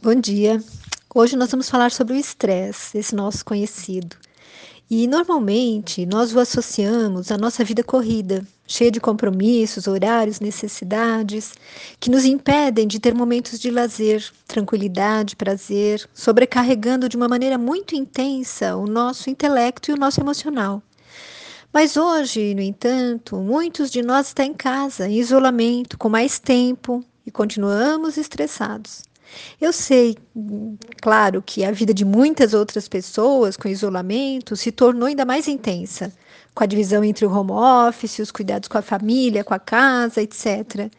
Bom dia. Hoje nós vamos falar sobre o estresse, esse nosso conhecido. E normalmente nós o associamos à nossa vida corrida, cheia de compromissos, horários, necessidades, que nos impedem de ter momentos de lazer, tranquilidade, prazer, sobrecarregando de uma maneira muito intensa o nosso intelecto e o nosso emocional. Mas hoje, no entanto, muitos de nós estão em casa, em isolamento, com mais tempo e continuamos estressados. Eu sei, claro, que a vida de muitas outras pessoas com isolamento se tornou ainda mais intensa, com a divisão entre o home office, os cuidados com a família, com a casa, etc.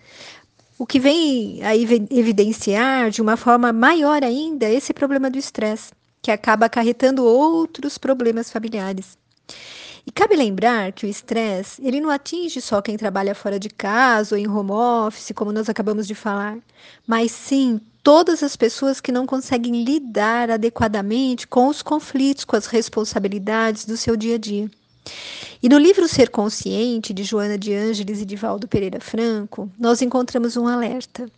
O que vem a evidenciar de uma forma maior ainda esse problema do estresse, que acaba acarretando outros problemas familiares. E cabe lembrar que o estresse, ele não atinge só quem trabalha fora de casa ou em home office, como nós acabamos de falar, mas sim todas as pessoas que não conseguem lidar adequadamente com os conflitos, com as responsabilidades do seu dia a dia. E no livro Ser Consciente, de Joana de Ângeles e de Valdo Pereira Franco, nós encontramos um alerta.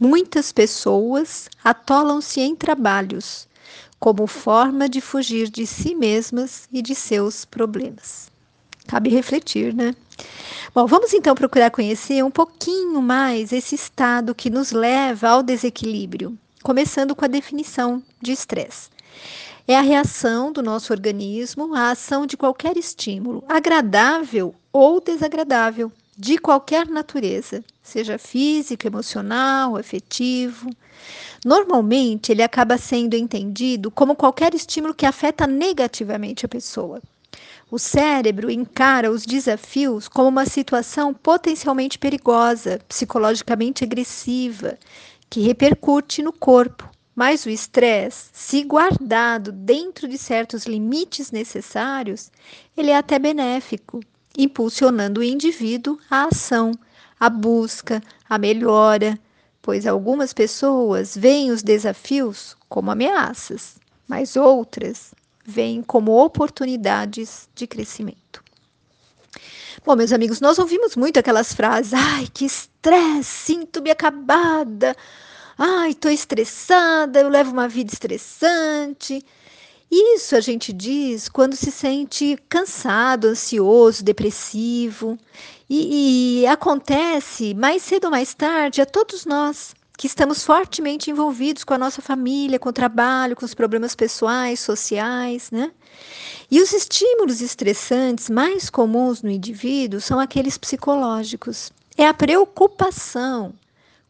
Muitas pessoas atolam-se em trabalhos como forma de fugir de si mesmas e de seus problemas. Cabe refletir, né? Bom, vamos então procurar conhecer um pouquinho mais esse estado que nos leva ao desequilíbrio, começando com a definição de estresse. É a reação do nosso organismo à ação de qualquer estímulo, agradável ou desagradável, de qualquer natureza, seja físico, emocional, afetivo. Normalmente, ele acaba sendo entendido como qualquer estímulo que afeta negativamente a pessoa. O cérebro encara os desafios como uma situação potencialmente perigosa, psicologicamente agressiva, que repercute no corpo. Mas o estresse, se guardado dentro de certos limites necessários, ele é até benéfico, impulsionando o indivíduo à ação, à busca, à melhora, pois algumas pessoas veem os desafios como ameaças, mas outras veem como oportunidades de crescimento. Bom, meus amigos, nós ouvimos muito aquelas frases: ai, que estresse, sinto-me acabada, ai, estou estressada, eu levo uma vida estressante. Isso a gente diz quando se sente cansado, ansioso, depressivo. E, e acontece mais cedo ou mais tarde a todos nós que estamos fortemente envolvidos com a nossa família, com o trabalho, com os problemas pessoais, sociais, né? E os estímulos estressantes mais comuns no indivíduo são aqueles psicológicos. É a preocupação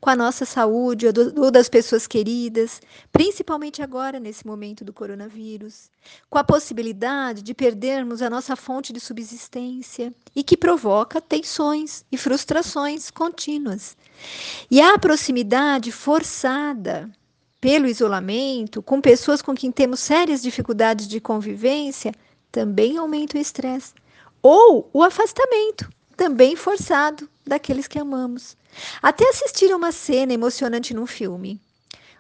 com a nossa saúde ou das pessoas queridas, principalmente agora nesse momento do coronavírus, com a possibilidade de perdermos a nossa fonte de subsistência e que provoca tensões e frustrações contínuas. E a proximidade forçada pelo isolamento com pessoas com quem temos sérias dificuldades de convivência também aumenta o estresse. Ou o afastamento, também forçado daqueles que amamos. Até assistir a uma cena emocionante num filme,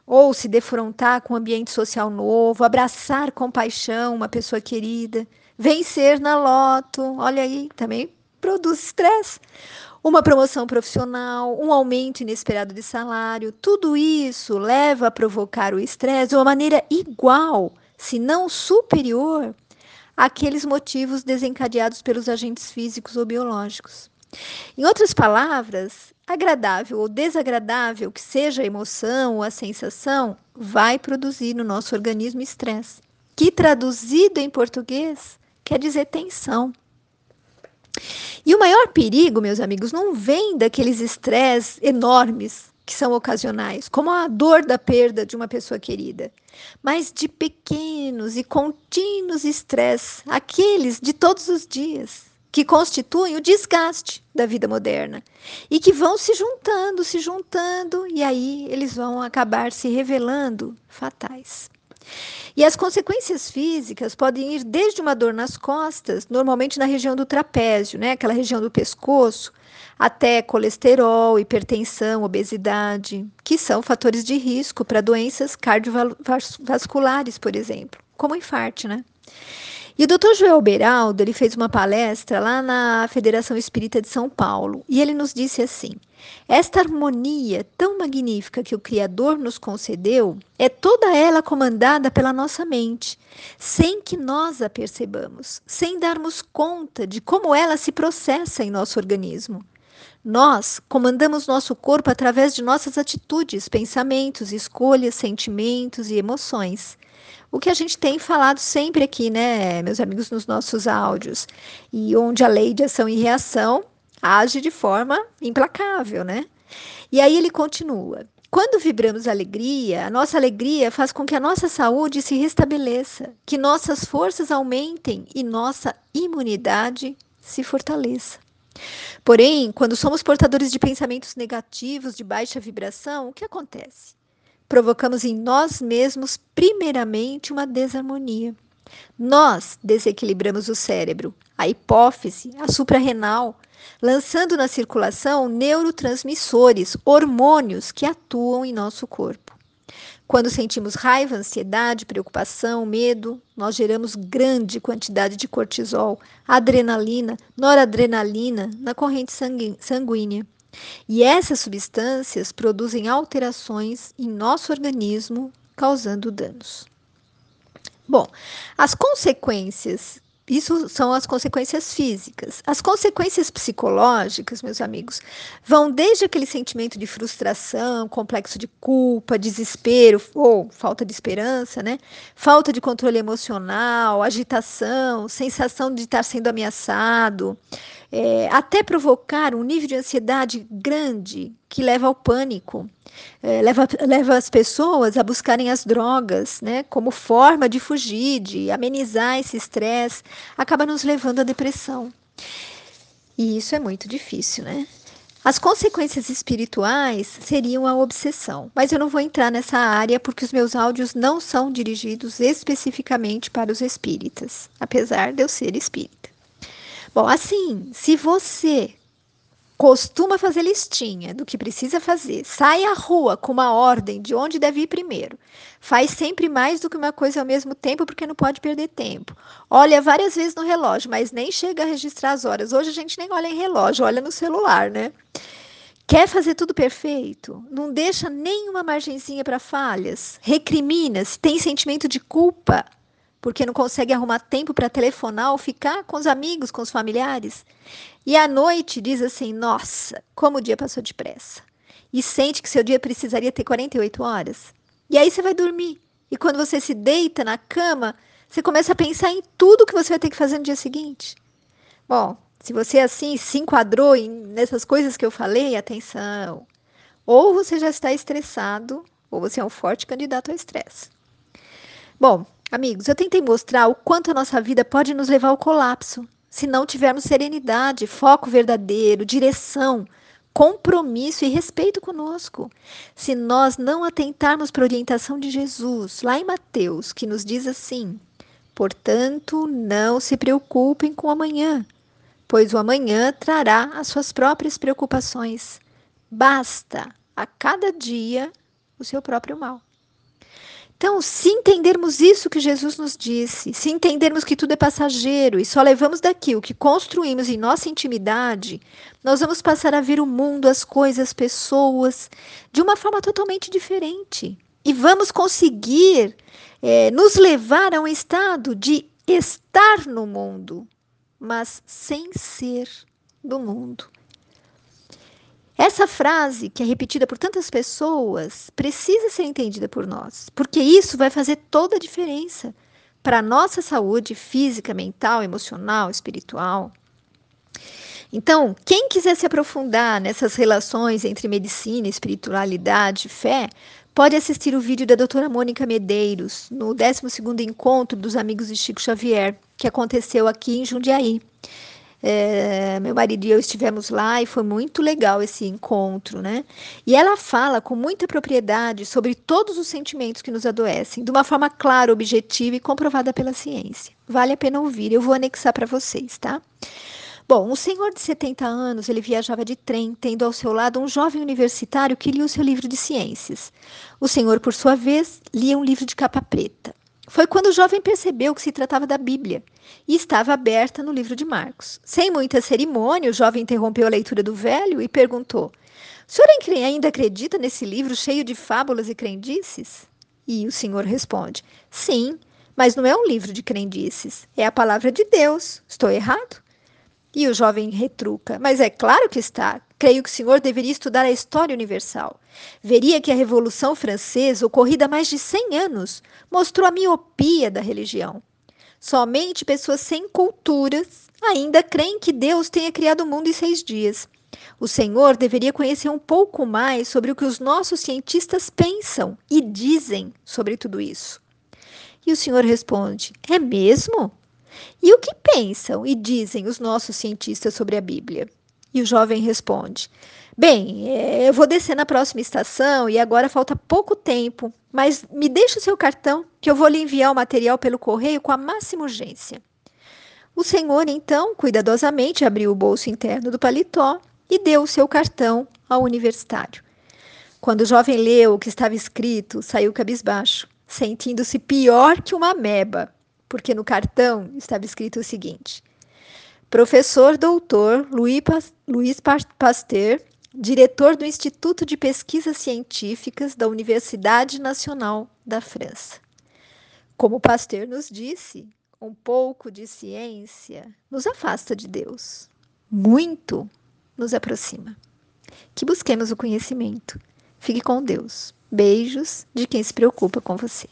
ou se defrontar com um ambiente social novo, abraçar com paixão uma pessoa querida, vencer na loto, olha aí, também produz estresse. Uma promoção profissional, um aumento inesperado de salário, tudo isso leva a provocar o estresse de uma maneira igual, se não superior, àqueles motivos desencadeados pelos agentes físicos ou biológicos. Em outras palavras, agradável ou desagradável que seja a emoção ou a sensação, vai produzir no nosso organismo estresse, que traduzido em português quer dizer tensão. E o maior perigo, meus amigos, não vem daqueles estresses enormes que são ocasionais, como a dor da perda de uma pessoa querida, mas de pequenos e contínuos estresses, aqueles de todos os dias, que constituem o desgaste da vida moderna e que vão se juntando, se juntando, e aí eles vão acabar se revelando fatais. E as consequências físicas podem ir desde uma dor nas costas, normalmente na região do trapézio, né, aquela região do pescoço, até colesterol, hipertensão, obesidade, que são fatores de risco para doenças cardiovasculares, por exemplo, como infarto, né? E o Dr. Joel Beraldo, ele fez uma palestra lá na Federação Espírita de São Paulo, e ele nos disse assim: esta harmonia tão magnífica que o Criador nos concedeu é toda ela comandada pela nossa mente, sem que nós a percebamos, sem darmos conta de como ela se processa em nosso organismo. Nós comandamos nosso corpo através de nossas atitudes, pensamentos, escolhas, sentimentos e emoções. O que a gente tem falado sempre aqui, né, meus amigos, nos nossos áudios. E onde a lei de ação e reação age de forma implacável, né? E aí ele continua. Quando vibramos alegria, a nossa alegria faz com que a nossa saúde se restabeleça, que nossas forças aumentem e nossa imunidade se fortaleça. Porém, quando somos portadores de pensamentos negativos de baixa vibração, o que acontece? Provocamos em nós mesmos, primeiramente, uma desarmonia. Nós desequilibramos o cérebro, a hipófise, a suprarrenal, lançando na circulação neurotransmissores, hormônios que atuam em nosso corpo. Quando sentimos raiva, ansiedade, preocupação, medo, nós geramos grande quantidade de cortisol, adrenalina, noradrenalina na corrente sanguínea. E essas substâncias produzem alterações em nosso organismo, causando danos. Bom, as consequências isso são as consequências físicas. As consequências psicológicas, meus amigos, vão desde aquele sentimento de frustração, complexo de culpa, desespero ou falta de esperança, né? Falta de controle emocional, agitação, sensação de estar sendo ameaçado, é, até provocar um nível de ansiedade grande que leva ao pânico, é, leva, leva as pessoas a buscarem as drogas, né, como forma de fugir, de amenizar esse estresse, acaba nos levando à depressão. E isso é muito difícil, né? As consequências espirituais seriam a obsessão, mas eu não vou entrar nessa área porque os meus áudios não são dirigidos especificamente para os espíritas, apesar de eu ser espírita. Bom, assim, se você costuma fazer listinha do que precisa fazer, sai à rua com uma ordem de onde deve ir primeiro, faz sempre mais do que uma coisa ao mesmo tempo porque não pode perder tempo. Olha várias vezes no relógio, mas nem chega a registrar as horas. Hoje a gente nem olha em relógio, olha no celular, né? Quer fazer tudo perfeito? Não deixa nenhuma margenzinha para falhas. Recrimina, se tem sentimento de culpa, porque não consegue arrumar tempo para telefonar ou ficar com os amigos, com os familiares. E à noite diz assim: Nossa, como o dia passou depressa. E sente que seu dia precisaria ter 48 horas. E aí você vai dormir. E quando você se deita na cama, você começa a pensar em tudo que você vai ter que fazer no dia seguinte. Bom, se você assim se enquadrou em, nessas coisas que eu falei, atenção. Ou você já está estressado, ou você é um forte candidato ao estresse. Bom, Amigos, eu tentei mostrar o quanto a nossa vida pode nos levar ao colapso se não tivermos serenidade, foco verdadeiro, direção, compromisso e respeito conosco. Se nós não atentarmos para a orientação de Jesus, lá em Mateus, que nos diz assim: Portanto, não se preocupem com o amanhã, pois o amanhã trará as suas próprias preocupações. Basta a cada dia o seu próprio mal. Então, se entendermos isso que Jesus nos disse, se entendermos que tudo é passageiro e só levamos daqui o que construímos em nossa intimidade, nós vamos passar a ver o mundo, as coisas, as pessoas de uma forma totalmente diferente. E vamos conseguir é, nos levar a um estado de estar no mundo, mas sem ser do mundo. Essa frase, que é repetida por tantas pessoas, precisa ser entendida por nós, porque isso vai fazer toda a diferença para a nossa saúde física, mental, emocional, espiritual. Então, quem quiser se aprofundar nessas relações entre medicina, espiritualidade e fé, pode assistir o vídeo da doutora Mônica Medeiros no 12º Encontro dos Amigos de Chico Xavier, que aconteceu aqui em Jundiaí. É, meu marido e eu estivemos lá e foi muito legal esse encontro, né? E ela fala com muita propriedade sobre todos os sentimentos que nos adoecem, de uma forma clara, objetiva e comprovada pela ciência. Vale a pena ouvir, eu vou anexar para vocês, tá? Bom, um senhor de 70 anos, ele viajava de trem, tendo ao seu lado um jovem universitário que lia o seu livro de ciências. O senhor, por sua vez, lia um livro de capa preta. Foi quando o jovem percebeu que se tratava da Bíblia e estava aberta no livro de Marcos. Sem muita cerimônia, o jovem interrompeu a leitura do velho e perguntou: O senhor ainda acredita nesse livro cheio de fábulas e crendices? E o senhor responde: Sim, mas não é um livro de crendices, é a palavra de Deus. Estou errado? E o jovem retruca: Mas é claro que está. Creio que o senhor deveria estudar a história universal. Veria que a Revolução Francesa, ocorrida há mais de 100 anos, mostrou a miopia da religião. Somente pessoas sem culturas ainda creem que Deus tenha criado o mundo em seis dias. O Senhor deveria conhecer um pouco mais sobre o que os nossos cientistas pensam e dizem sobre tudo isso. E o Senhor responde: É mesmo? E o que pensam e dizem os nossos cientistas sobre a Bíblia? E o jovem responde: Bem, é, eu vou descer na próxima estação e agora falta pouco tempo, mas me deixe o seu cartão que eu vou lhe enviar o material pelo correio com a máxima urgência. O senhor, então, cuidadosamente abriu o bolso interno do paletó e deu o seu cartão ao universitário. Quando o jovem leu o que estava escrito, saiu cabisbaixo, sentindo-se pior que uma ameba, porque no cartão estava escrito o seguinte: Professor doutor Luiz Pasteur, diretor do Instituto de Pesquisas Científicas da Universidade Nacional da França. Como Pasteur nos disse, um pouco de ciência nos afasta de Deus, muito nos aproxima. Que busquemos o conhecimento. Fique com Deus. Beijos de quem se preocupa com você.